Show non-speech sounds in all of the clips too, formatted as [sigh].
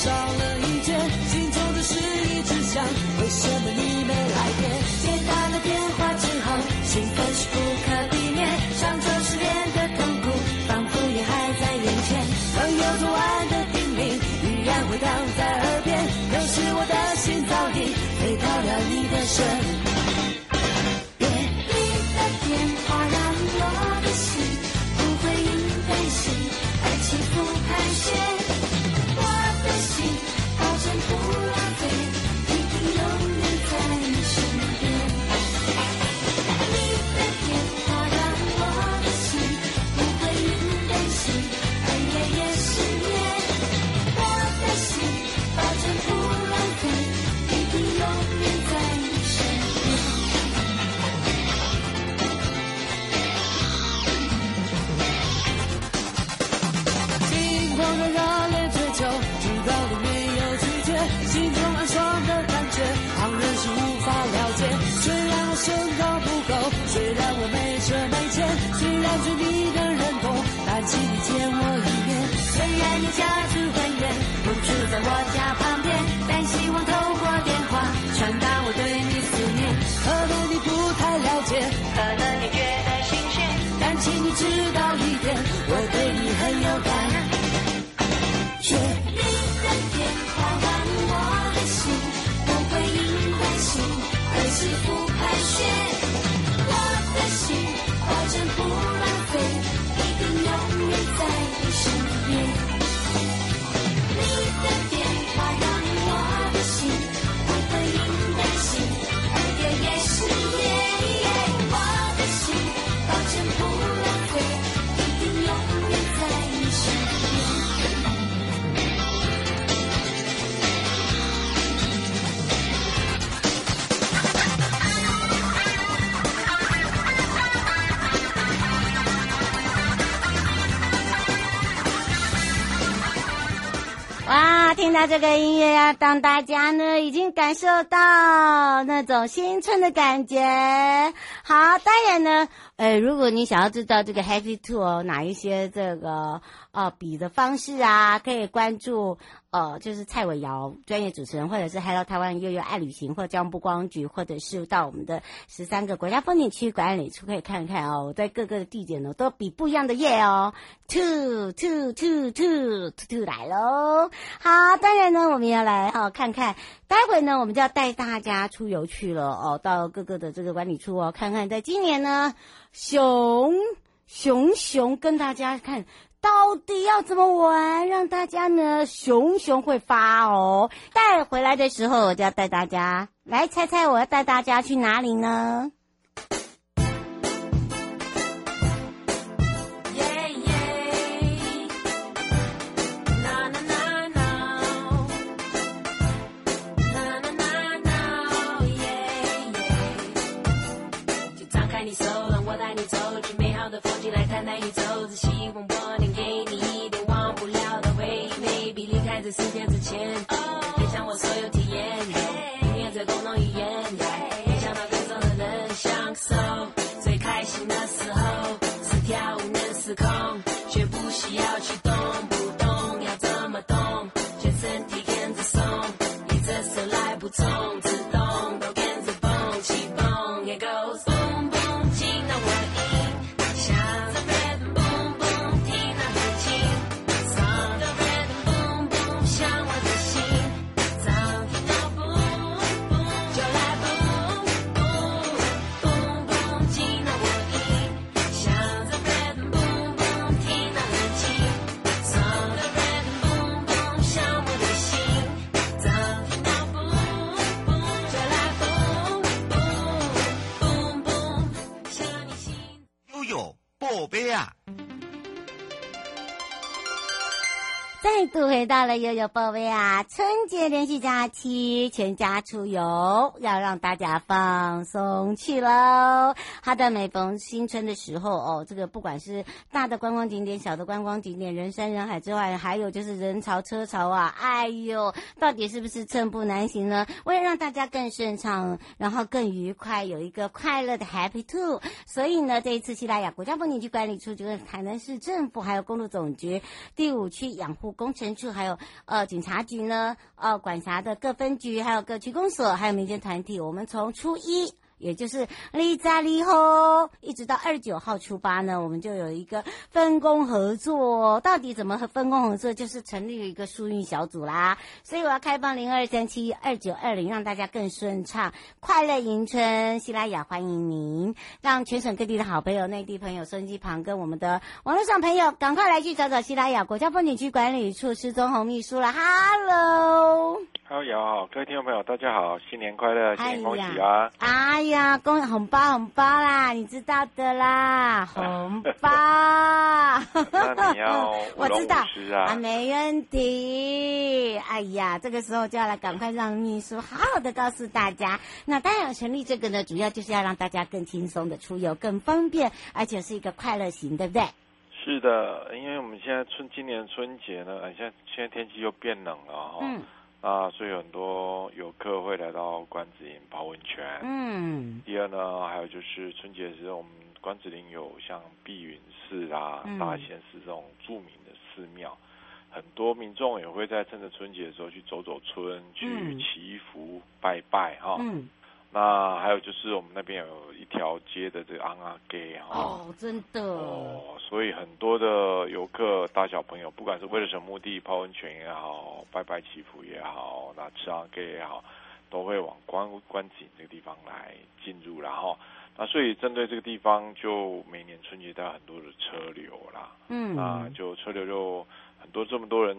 少了一件，心中的事一直想，为什么你没来电？接到了电？话之后，兴奋是不可避免，上床失恋的痛苦仿佛也还在眼前，朋友昨晚的叮咛依然回荡在耳边，可是我的心早已飞到了你的身。家旁这个音乐呀，当大家呢已经感受到那种新春的感觉。好，当然呢，呃，如果你想要知道这个 Happy Tour 哪一些这个呃比的方式啊，可以关注。呃，就是蔡伟瑶专业主持人，或者是 Hello 台湾悠悠爱旅行，或者交通部光局，或者是到我们的十三个国家风景区管理处可以看看哦。我在各个的地点呢，都比不一样的夜哦。Two two two two two two 来喽！好，当然呢，我们要来哦看看，待会呢，我们就要带大家出游去了哦，到各个的这个管理处哦，看看在今年呢，熊熊熊跟大家看。到底要怎么玩，让大家呢熊熊会发哦？带回来的时候，我就要带大家来猜猜，我要带大家去哪里呢？十对呀。再度回到了悠悠宝贝啊！春节连续假期，全家出游，要让大家放松去喽。好的，每逢新春的时候哦，这个不管是大的观光景点、小的观光景点，人山人海之外，还有就是人潮车潮啊！哎呦，到底是不是寸步难行呢？为了让大家更顺畅，然后更愉快，有一个快乐的 Happy Two，所以呢，这一次西拉雅国家风景区管理处就是台南市政府还有公路总局第五区养护工程处还有呃警察局呢，呃管辖的各分局，还有各区公所，还有民间团体，我们从初一。也就是利扎利后，一直到二十九号初八呢，我们就有一个分工合作。到底怎么和分工合作？就是成立了一个疏运小组啦。所以我要开放零二三七二九二零，让大家更顺畅，快乐迎春。希拉雅欢迎您，让全省各地的好朋友、内地朋友、收音机旁跟我们的网络上朋友，赶快来去找找希拉雅国家风景区管理处施宗泓秘书了。Hello。好，有好，各位听众朋友，大家好，新年快乐，新年恭喜啊！哎呀，恭喜红包红包啦，你知道的啦，红包。[laughs] 那你要 [laughs] 我知道啊，啊，没问题。哎呀，这个时候就要来赶快让秘书好好的告诉大家。那当然成立这个呢，主要就是要让大家更轻松的出游，更方便，而且是一个快乐型，对不对？是的，因为我们现在春今年春节呢，现在现在天气又变冷了哈。嗯。啊，所以很多游客会来到关子岭泡温泉。嗯。第二呢，还有就是春节的时候，我们关子岭有像碧云寺啊、嗯、大仙寺这种著名的寺庙，很多民众也会在趁着春节的时候去走走春，去祈福拜拜哈。嗯。那还有就是我们那边有一条街的这个昂阿街哈哦，真的。哦，所以很多的游客大小朋友，不管是为了什么目的，泡温泉也好，拜拜祈福也好，那吃瓮仔街也好，都会往观观景这个地方来进入，然后那所以针对这个地方，就每年春节都有很多的车流啦，嗯，啊，就车流就很多这么多人。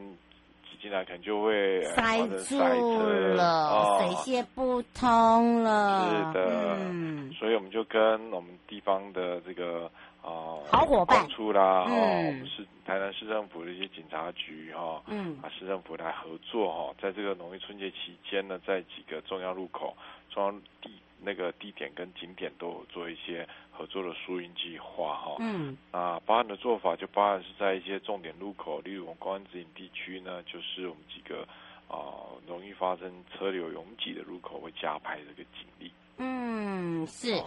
进来可能就会塞住了，水泄不通了。是的，嗯，所以我们就跟我们地方的这个啊、呃、好伙伴处啦，嗯、哦，我们是台南市政府的一些警察局哈，嗯，啊市政府来合作哈，在这个农历春节期间呢，在几个重要路口、重要地那个地点跟景点都有做一些。合作的输运计划哈，嗯，啊，包含的做法就包含是在一些重点路口，例如我们高安指引地区呢，就是我们几个啊容易发生车流拥挤的路口会加派这个警力。嗯，是。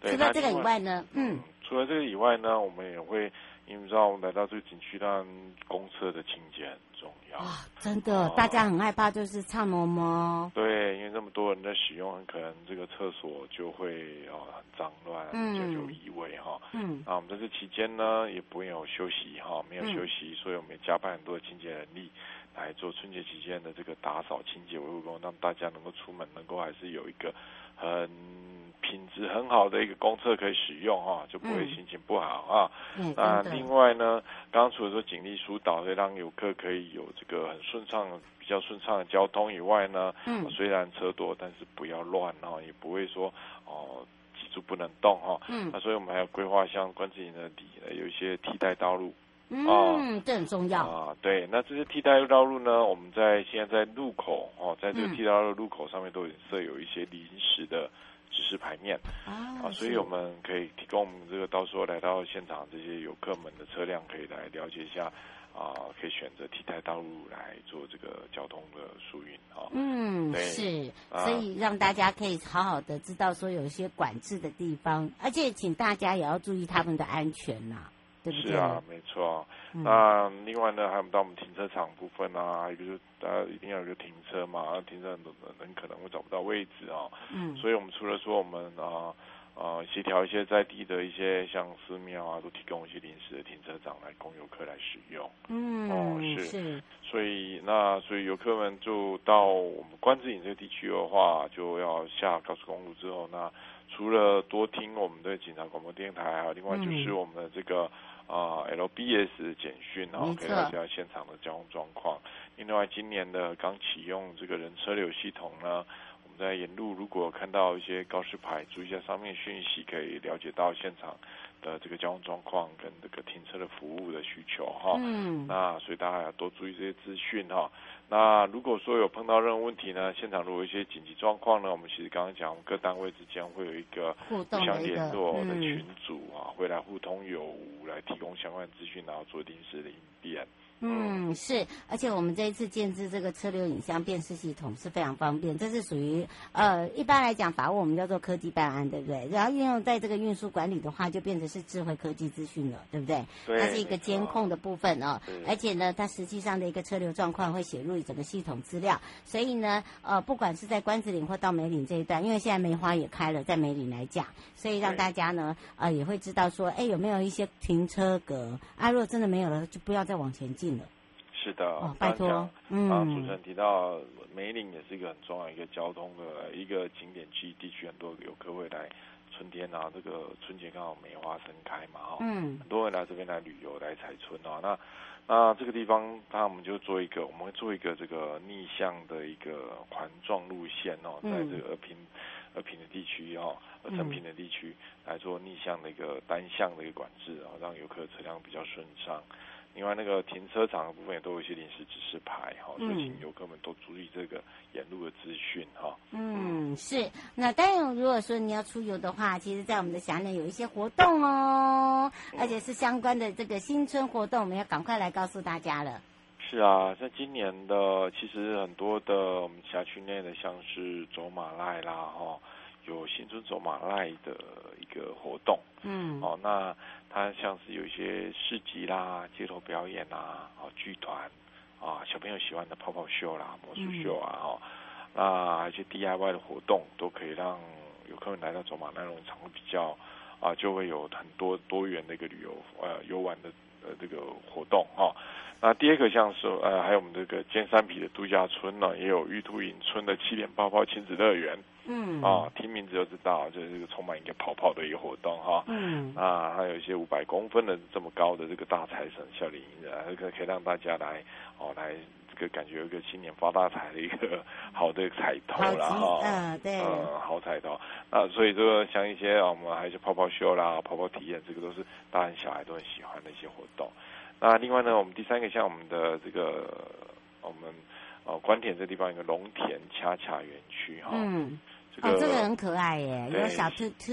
除了这个以外呢，嗯，嗯，除了这个以外呢，我们也会。因为你知道，我们来到这个景区，当然公厕的清洁很重要。哇，真的，哦、大家很害怕，就是差摸摸。对，因为这么多人在使用，很可能这个厕所就会哦很脏乱，嗯、就有异味哈。嗯。那我们在这期间呢，也不用有休息哈，没有休息，嗯、所以我们也加班很多的清洁人力来做春节期间的这个打扫、清洁、维护工作，让大家能够出门，能够还是有一个很。品质很好的一个公厕可以使用哈，就不会心情不好啊。嗯，那另外呢，刚刚除了说警力疏导，可以让游客可以有这个很顺畅、比较顺畅的交通以外呢，嗯，虽然车多，但是不要乱哈，也不会说哦挤住不能动哈。嗯，那所以我们还要规划相关自己的底有一些替代道路。嗯，这很重要啊。对，那这些替代道路呢，我们在现在在路口哦，在这个替代道路路口上面都有设有一些临时的。指示牌面啊，啊，所以我们可以提供我们这个到时候来到现场这些游客们的车辆，可以来了解一下啊，可以选择替代道路来做这个交通的疏运啊。嗯，对是，所以让大家可以好好的知道说有一些管制的地方，而且请大家也要注意他们的安全呐、啊。是啊，没错。嗯、那另外呢，还有到我们停车场部分啊，一个就是大家一定要有个停车嘛，停车很多人可能会找不到位置啊。嗯。所以我们除了说我们啊啊协调一些在地的一些像寺庙啊，都提供一些临时的停车场来供游客来使用。嗯。哦，是。是。所以那所以游客们就到我们关子岭这个地区的话，就要下高速公路之后，那除了多听我们的警察广播电台，还有另外就是我们的这个。啊，LBS 简讯，然后可以了解现场的交通状况。另外，今年的刚启用这个人车流系统呢，我们们在沿路如果看到一些告示牌，注意一下上面讯息，可以了解到现场的这个交通状况跟这个停车的服务的需求哈。嗯。那所以大家要多注意这些资讯哈。那如果说有碰到任何问题呢，现场如果有一些紧急状况呢，我们其实刚刚讲，各单位之间会有一个互相联络的群组啊，会来互通有无，来提供相关资讯，然后做临时的应变。嗯，是，而且我们这一次建置这个车流影像辨识系统是非常方便，这是属于呃一般来讲法务我们叫做科技办案，对不对？然后运用在这个运输管理的话，就变成是智慧科技资讯了，对不对？对。它是一个监控的部分哦，而且呢，它实际上的一个车流状况会写入整个系统资料，所以呢，呃，不管是在关子岭或到梅岭这一段，因为现在梅花也开了，在梅岭来讲，所以让大家呢，呃，也会知道说，哎，有没有一些停车格啊？如果真的没有了，就不要再往前进了。是的，哦、拜托。嗯，主持人提到梅岭也是一个很重要一个交通的一个景点区，地区很多游客会来春天啊，这个春节刚好梅花盛开嘛，哈，嗯，很多人来这边来旅游来采春啊。那那这个地方，那我们就做一个，我们会做一个这个逆向的一个环状路线哦，在这个二平二平的地区哦，二成平的地区来做逆向的一个单向的一个管制啊，让游客车辆比较顺畅。另外，那个停车场的部分也都有一些临时指示牌哈，所以请游客们都注意这个沿路的资讯哈。嗯，是。那当然，如果说你要出游的话，其实，在我们的辖内有一些活动哦，而且是相关的这个新春活动，我们要赶快来告诉大家了。是啊，像今年的，其实很多的我们辖区内的，像是走马濑啦哈。有新春走马濑的一个活动，嗯，哦，那它像是有一些市集啦、街头表演啦、啊剧团，啊小朋友喜欢的泡泡秀啦、魔术秀啊，哈、嗯，那一些 DIY 的活动都可以让游客们来到走马濑农场会比较啊，就会有很多多元的一个旅游呃游玩的呃这个活动哈。那第二个像是呃还有我们这个尖山皮的度假村呢，也有玉兔影村的七点泡泡亲子乐园。嗯啊，听名字就知道，就是这个充满一个泡泡的一个活动哈。嗯啊，还有一些五百公分的这么高的这个大财神笑脸迎人，这个可以让大家来哦来这个感觉有一个新年发大财的一个好的彩头了哈。嗯，对。嗯，好彩头。那所以这个像一些我们还有泡泡秀啦、泡泡体验，这个都是大人小孩都很喜欢的一些活动。那另外呢，我们第三个像我们的这个我们哦关田这地方一个龙田恰恰园区哈。嗯。哦，这个很可爱耶，有小兔兔。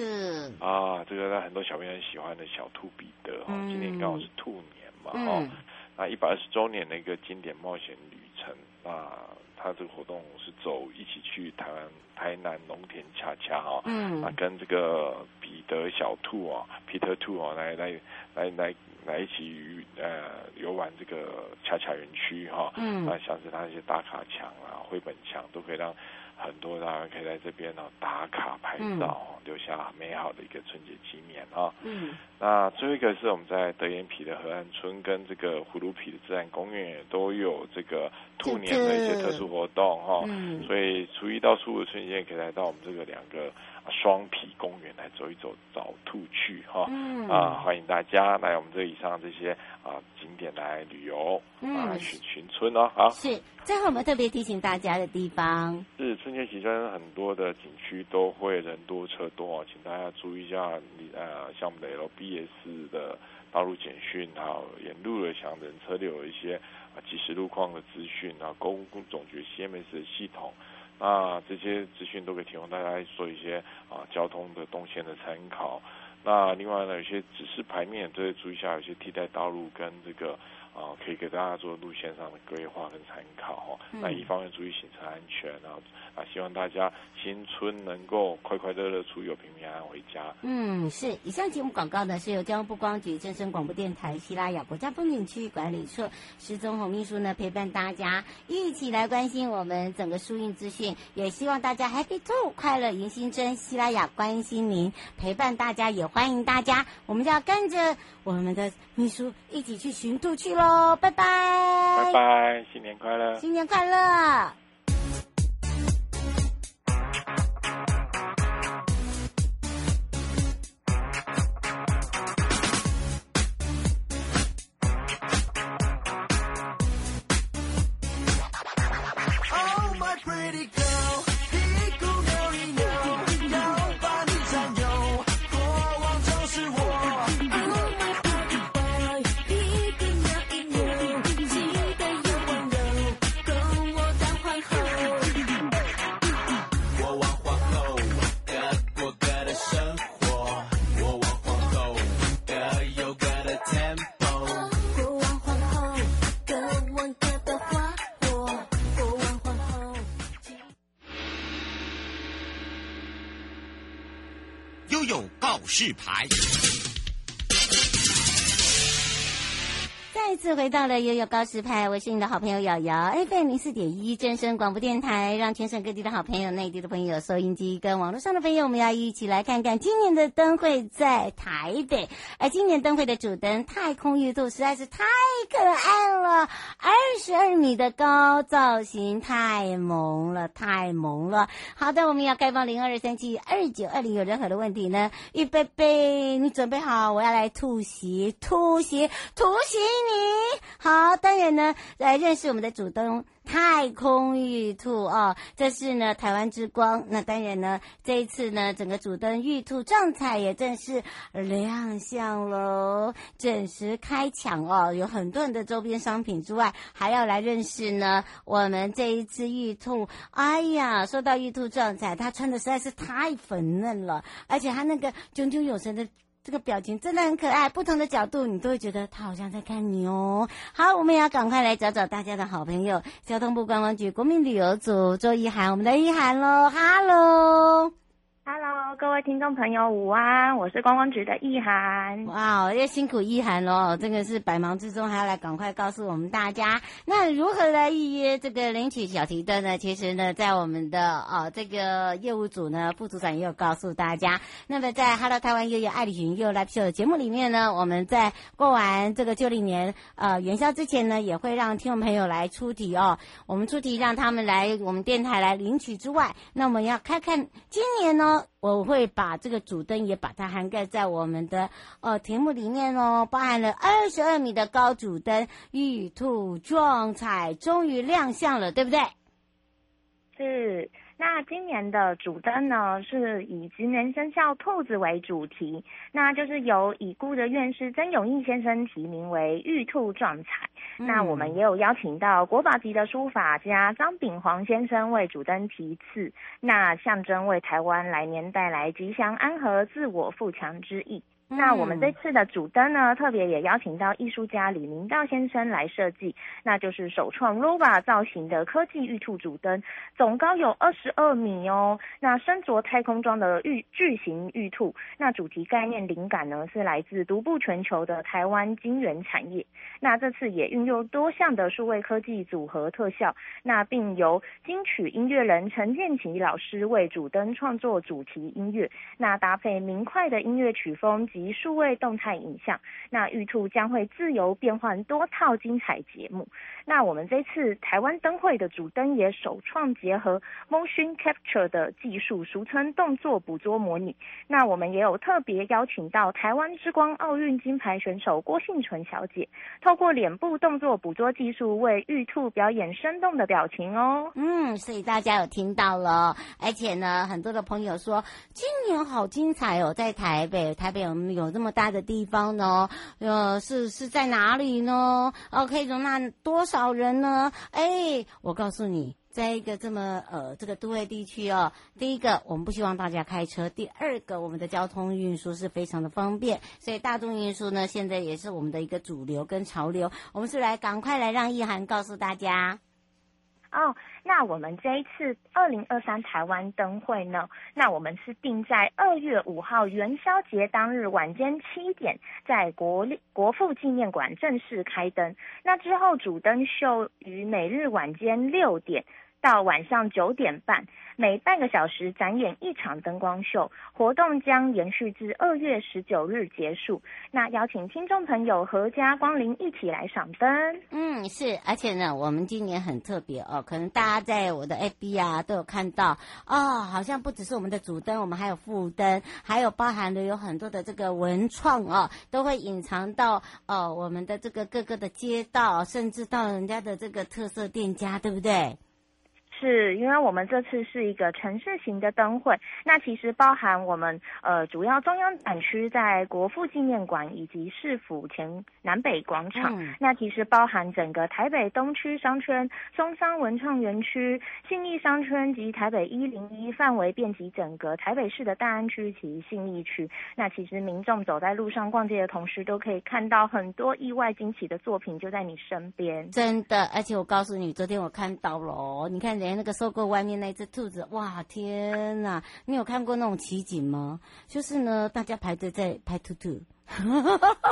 啊，这个让很多小朋友很喜欢的小兔彼得哈，嗯、今年刚好是兔年嘛哈，嗯、那一百二十周年的一个经典冒险旅程，那他这个活动是走一起去台湾台南农田恰恰哈，嗯，那跟这个彼得小兔啊，Peter 兔啊，来来来来来一起呃游玩这个恰恰园区哈，嗯，那像是他一些打卡墙啊、绘本墙都可以让。很多大家可以在这边呢打卡拍照，嗯、留下美好的一个春节纪念啊。嗯，那最后一个是我们在德延皮的河岸村跟这个葫芦皮的自然公园也都有这个兔年的一些特殊活动哈。嗯，所以初一到初五的春节可以来到我们这个两个。双皮公园来走一走，找兔去哈！嗯、啊，欢迎大家来我们这以上这些啊景点来旅游，嗯、啊，寻寻村哦，好。是，最后我们特别提醒大家的地方是春节期间很多的景区都会人多车多，请大家注意一下，你呃，像我们的 LBS 的道路简讯，还有沿路的像人车流有一些啊即时路况的资讯啊，公共总局 CMS 的系统。那这些资讯都可以提供大家做一些啊交通的动线的参考。那另外呢，有些指示牌面都会注意一下，有些替代道路跟这个。啊，可以给大家做路线上的规划跟参考哈。嗯、那一方面注意行车安全，然后啊，希望大家新春能够快快乐乐出游，平平安安回家。嗯，是。以上节目广告呢，是由交通部光局、正声广播电台、西拉雅国家风景区管理处石宗宏秘书呢陪伴大家一起来关心我们整个疏运资讯，也希望大家 Happy Two 快乐迎新春，西拉雅关心您，陪伴大家，也欢迎大家，我们就要跟着我们的秘书一起去寻兔去喽。拜拜，拜拜，新年快乐，新年快乐。回到了悠悠告示牌，我是你的好朋友瑶瑶，FM 零四点一正声广播电台，让全省各地的好朋友、内地的朋友、收音机跟网络上的朋友，我们要一起来看看今年的灯会在台北。而今年灯会的主灯太空玉兔实在是太可爱了，二十二米的高造型，太萌了，太萌了。好的，我们要开放零二三七二九二零，有任何的问题呢？预备备，你准备好？我要来突袭，突袭，突袭你！好，当然呢，来认识我们的主灯太空玉兔哦，这是呢台湾之光。那当然呢，这一次呢，整个主灯玉兔状态也正式亮相喽，准时开抢哦，有很多人的周边商品之外，还要来认识呢我们这一只玉兔。哎呀，说到玉兔状态，它穿的实在是太粉嫩了，而且它那个炯炯有神的。这个表情真的很可爱，不同的角度你都会觉得他好像在看你哦。好，我们也要赶快来找找大家的好朋友，交通部观光局国民旅游组周一涵，我们的一涵喽，哈喽。Hello，各位听众朋友，午安！我是观光局的易涵。哇，要辛苦易涵喽，这个是百忙之中还要来赶快告诉我们大家，那如何来预约这个领取小提灯呢？其实呢，在我们的哦这个业务组呢，副组长也有告诉大家。那么在 Hello 台湾悠悠爱旅行悠悠 Live Show 的节目里面呢，我们在过完这个旧历年呃元宵之前呢，也会让听众朋友来出题哦。我们出题让他们来我们电台来领取之外，那我们要看看今年呢。我会把这个主灯也把它涵盖在我们的呃题目里面哦，包含了二十二米的高主灯，玉兔壮彩终于亮相了，对不对？是。那今年的主灯呢，是以值年生肖兔子为主题，那就是由已故的院士曾永义先生提名为玉兔壮彩。嗯、那我们也有邀请到国宝级的书法家张炳煌先生为主灯题字，那象征为台湾来年带来吉祥安和、自我富强之意。那我们这次的主灯呢，特别也邀请到艺术家李明道先生来设计，那就是首创 ROBA 造型的科技玉兔主灯，总高有二十二米哦。那身着太空装的玉巨型玉兔，那主题概念灵感呢是来自独步全球的台湾晶圆产业。那这次也运用多项的数位科技组合特效，那并由金曲音乐人陈建骐老师为主灯创作主题音乐，那搭配明快的音乐曲风。及数位动态影像，那玉兔将会自由变换多套精彩节目。那我们这次台湾灯会的主灯也首创结合 motion capture 的技术，俗称动作捕捉模拟。那我们也有特别邀请到台湾之光奥运金牌选手郭幸淳小姐，透过脸部动作捕捉技术为玉兔表演生动的表情哦。嗯，所以大家有听到了，而且呢，很多的朋友说今年好精彩哦，在台北，台北有有这么大的地方呢？呃，是是在哪里呢？哦，可以容纳多少？人呢？哎，我告诉你，在一个这么呃这个都会地区哦，第一个我们不希望大家开车，第二个我们的交通运输是非常的方便，所以大众运输呢现在也是我们的一个主流跟潮流。我们是来赶快来让意涵告诉大家。哦，那我们这一次二零二三台湾灯会呢，那我们是定在二月五号元宵节当日晚间七点，在国立国父纪念馆正式开灯。那之后主灯秀于每日晚间六点到晚上九点半。每半个小时展演一场灯光秀，活动将延续至二月十九日结束。那邀请听众朋友阖家光临，一起来赏灯。嗯，是，而且呢，我们今年很特别哦，可能大家在我的 FB 啊都有看到哦，好像不只是我们的主灯，我们还有副灯，还有包含的有很多的这个文创哦，都会隐藏到哦我们的这个各个的街道，甚至到人家的这个特色店家，对不对？是因为我们这次是一个城市型的灯会，那其实包含我们呃主要中央展区在国父纪念馆以及市府前南北广场，嗯、那其实包含整个台北东区商圈、松山文创园区、信义商圈及台北一零一范围遍及整个台北市的大安区及信义区。那其实民众走在路上逛街的同时，都可以看到很多意外惊喜的作品就在你身边。真的，而且我告诉你，昨天我看到了，你看连。那个收购外面那只兔子，哇，天呐，你有看过那种奇景吗？就是呢，大家排队在拍兔兔。[laughs]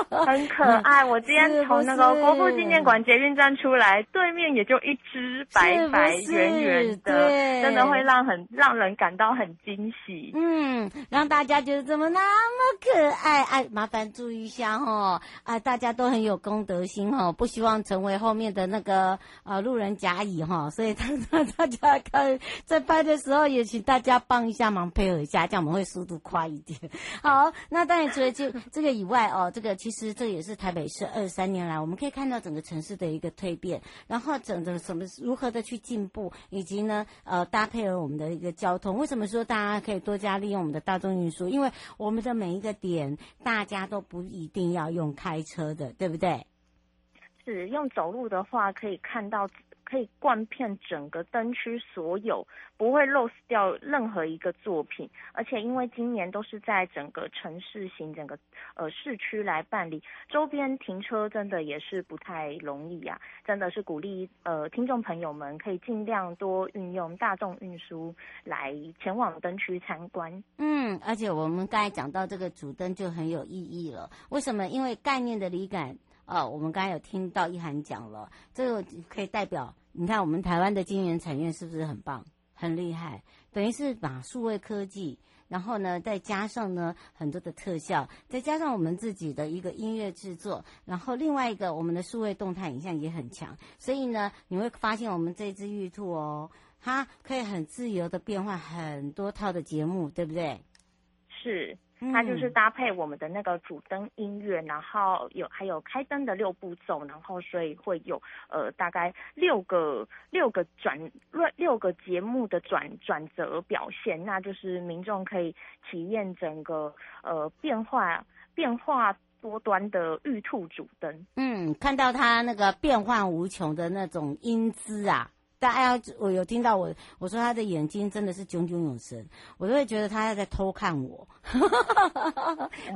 很可爱。我今天从那个国父纪念馆捷运站出来，对面也就一只白白圆圆的，对，真的会让很让人感到很惊喜。嗯，让大家觉得怎么那么可爱？哎，麻烦注意一下哈，啊，大家都很有公德心哈，不希望成为后面的那个呃路人甲乙哈，所以他他 [laughs] 大家看在拍的时候，也请大家帮一下忙，配合一下，这样我们会速度快一点。好，那当然除了这这个以外哦，这个其实这也是台北市二三年来，我们可以看到整个城市的一个蜕变，然后整个什么如何的去进步，以及呢，呃，搭配了我们的一个交通。为什么说大家可以多加利用我们的大众运输？因为我们的每一个点，大家都不一定要用开车的，对不对？是用走路的话，可以看到。可以贯遍整个灯区，所有不会漏掉任何一个作品，而且因为今年都是在整个城市型整个呃市区来办理，周边停车真的也是不太容易啊，真的是鼓励呃听众朋友们可以尽量多运用大众运输来前往灯区参观。嗯，而且我们刚才讲到这个主灯就很有意义了，为什么？因为概念的理感。哦，我们刚才有听到一涵讲了，这个可以代表，你看我们台湾的晶圆产业是不是很棒、很厉害？等于是把数位科技，然后呢，再加上呢很多的特效，再加上我们自己的一个音乐制作，然后另外一个我们的数位动态影像也很强，所以呢，你会发现我们这只玉兔哦，它可以很自由的变换很多套的节目，对不对？是。它就是搭配我们的那个主灯音乐，然后有还有开灯的六步骤，然后所以会有呃大概六个六个转六六个节目的转转折表现，那就是民众可以体验整个呃变化变化多端的玉兔主灯。嗯，看到它那个变幻无穷的那种英姿啊。大家，我有听到我我说他的眼睛真的是炯炯有神，我都会觉得他在偷看我。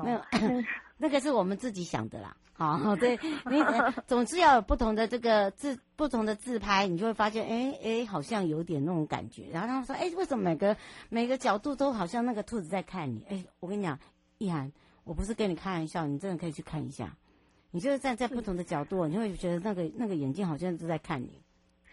没有，[coughs] 那个是我们自己想的啦。好，对你总是要有不同的这个自不同的自拍，你就会发现，哎哎，好像有点那种感觉。然后他们说，哎，为什么每个每个角度都好像那个兔子在看你？哎，我跟你讲，一涵，我不是跟你开玩笑，你真的可以去看一下。你就是站在不同的角度，你会觉得那个那个眼睛好像都在看你。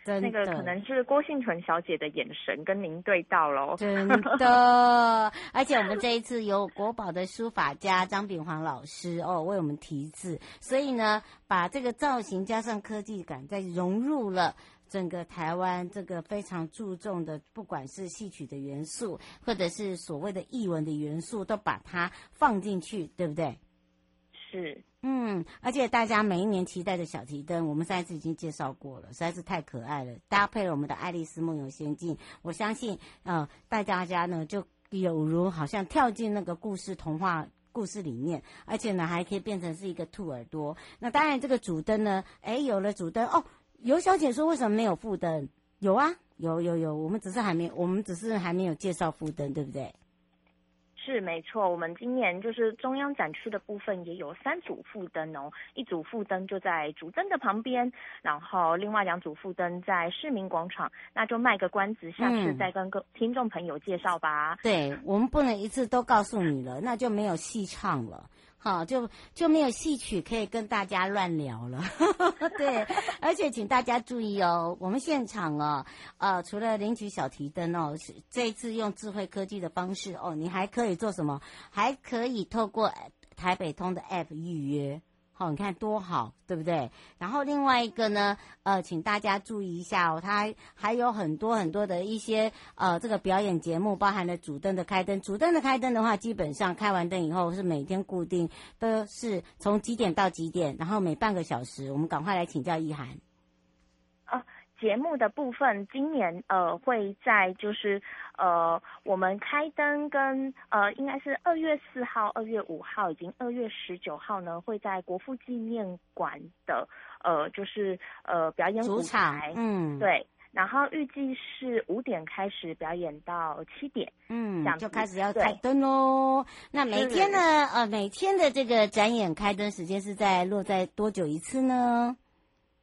那个可能是郭幸纯小姐的眼神跟您对到喽，真的。[laughs] 而且我们这一次有国宝的书法家张炳煌老师哦为我们题字，所以呢，把这个造型加上科技感，再融入了整个台湾这个非常注重的，不管是戏曲的元素，或者是所谓的艺文的元素，都把它放进去，对不对？是。嗯，而且大家每一年期待的小提灯，我们上一次已经介绍过了，实在是太可爱了。搭配了我们的《爱丽丝梦游仙境》，我相信，呃，带大家呢就有如好像跳进那个故事童话故事里面，而且呢还可以变成是一个兔耳朵。那当然，这个主灯呢，哎，有了主灯哦。尤小姐说为什么没有副灯？有啊，有有有，我们只是还没，我们只是还没有介绍副灯，对不对？是没错，我们今年就是中央展区的部分也有三组副灯哦，一组副灯就在主灯的旁边，然后另外两组副灯在市民广场，那就卖个关子，下次再跟各听众朋友介绍吧。嗯、对，我们不能一次都告诉你了，那就没有戏唱了。好，就就没有戏曲可以跟大家乱聊了。[laughs] 对，而且请大家注意哦，我们现场哦，呃，除了领取小提灯哦，这一次用智慧科技的方式哦，你还可以做什么？还可以透过台北通的 App 预约。好，你看多好，对不对？然后另外一个呢，呃，请大家注意一下哦，它还有很多很多的一些呃这个表演节目，包含了主灯的开灯。主灯的开灯的话，基本上开完灯以后是每天固定，都是从几点到几点，然后每半个小时。我们赶快来请教一涵。节目的部分，今年呃会在就是呃我们开灯跟呃应该是二月四号、二月五号，已经二月十九号呢，会在国父纪念馆的呃就是呃表演舞台，嗯，对，然后预计是五点开始表演到七点，嗯，就开始要开灯喽。那每天呢呃每天的这个展演开灯时间是在落在多久一次呢？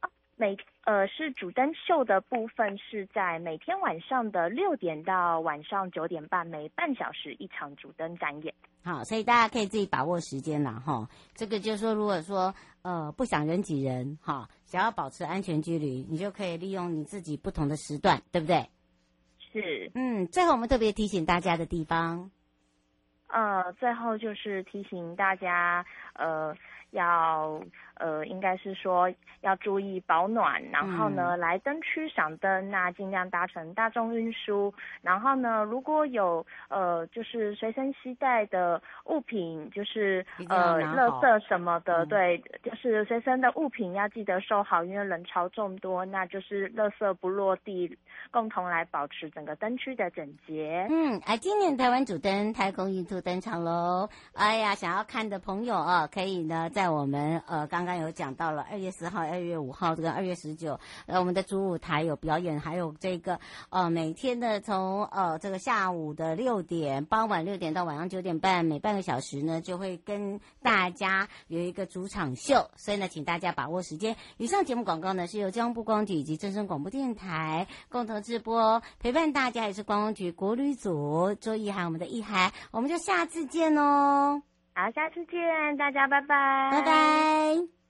啊每呃是主灯秀的部分是在每天晚上的六点到晚上九点半，每半小时一场主灯展演。好，所以大家可以自己把握时间啦。哈。这个就是说，如果说呃不想人挤人哈，想要保持安全距离，你就可以利用你自己不同的时段，对不对？是。嗯，最后我们特别提醒大家的地方，呃，最后就是提醒大家，呃。要呃，应该是说要注意保暖，然后呢，来灯区赏灯，那尽量搭乘大众运输。然后呢，如果有呃，就是随身携带的物品，就是呃，垃圾什么的，嗯、对，就是随身的物品要记得收好，因为人潮众多，那就是垃圾不落地，共同来保持整个灯区的整洁。嗯，哎，今年台湾主灯太空印度登场喽！哎呀，想要看的朋友啊，可以呢。在我们呃刚刚有讲到了二月十号、二月五号这个二月十九，呃我们的主舞台有表演，还有这个呃每天的从呃这个下午的六点，傍晚六点到晚上九点半，每半个小时呢就会跟大家有一个主场秀，所以呢请大家把握时间。以上节目广告呢是由交通部光局以及正声广播电台共同直播，陪伴大家也是观光局国旅组周一涵，我们的一涵，我们就下次见哦。好，下次见，大家拜拜，拜拜。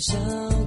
想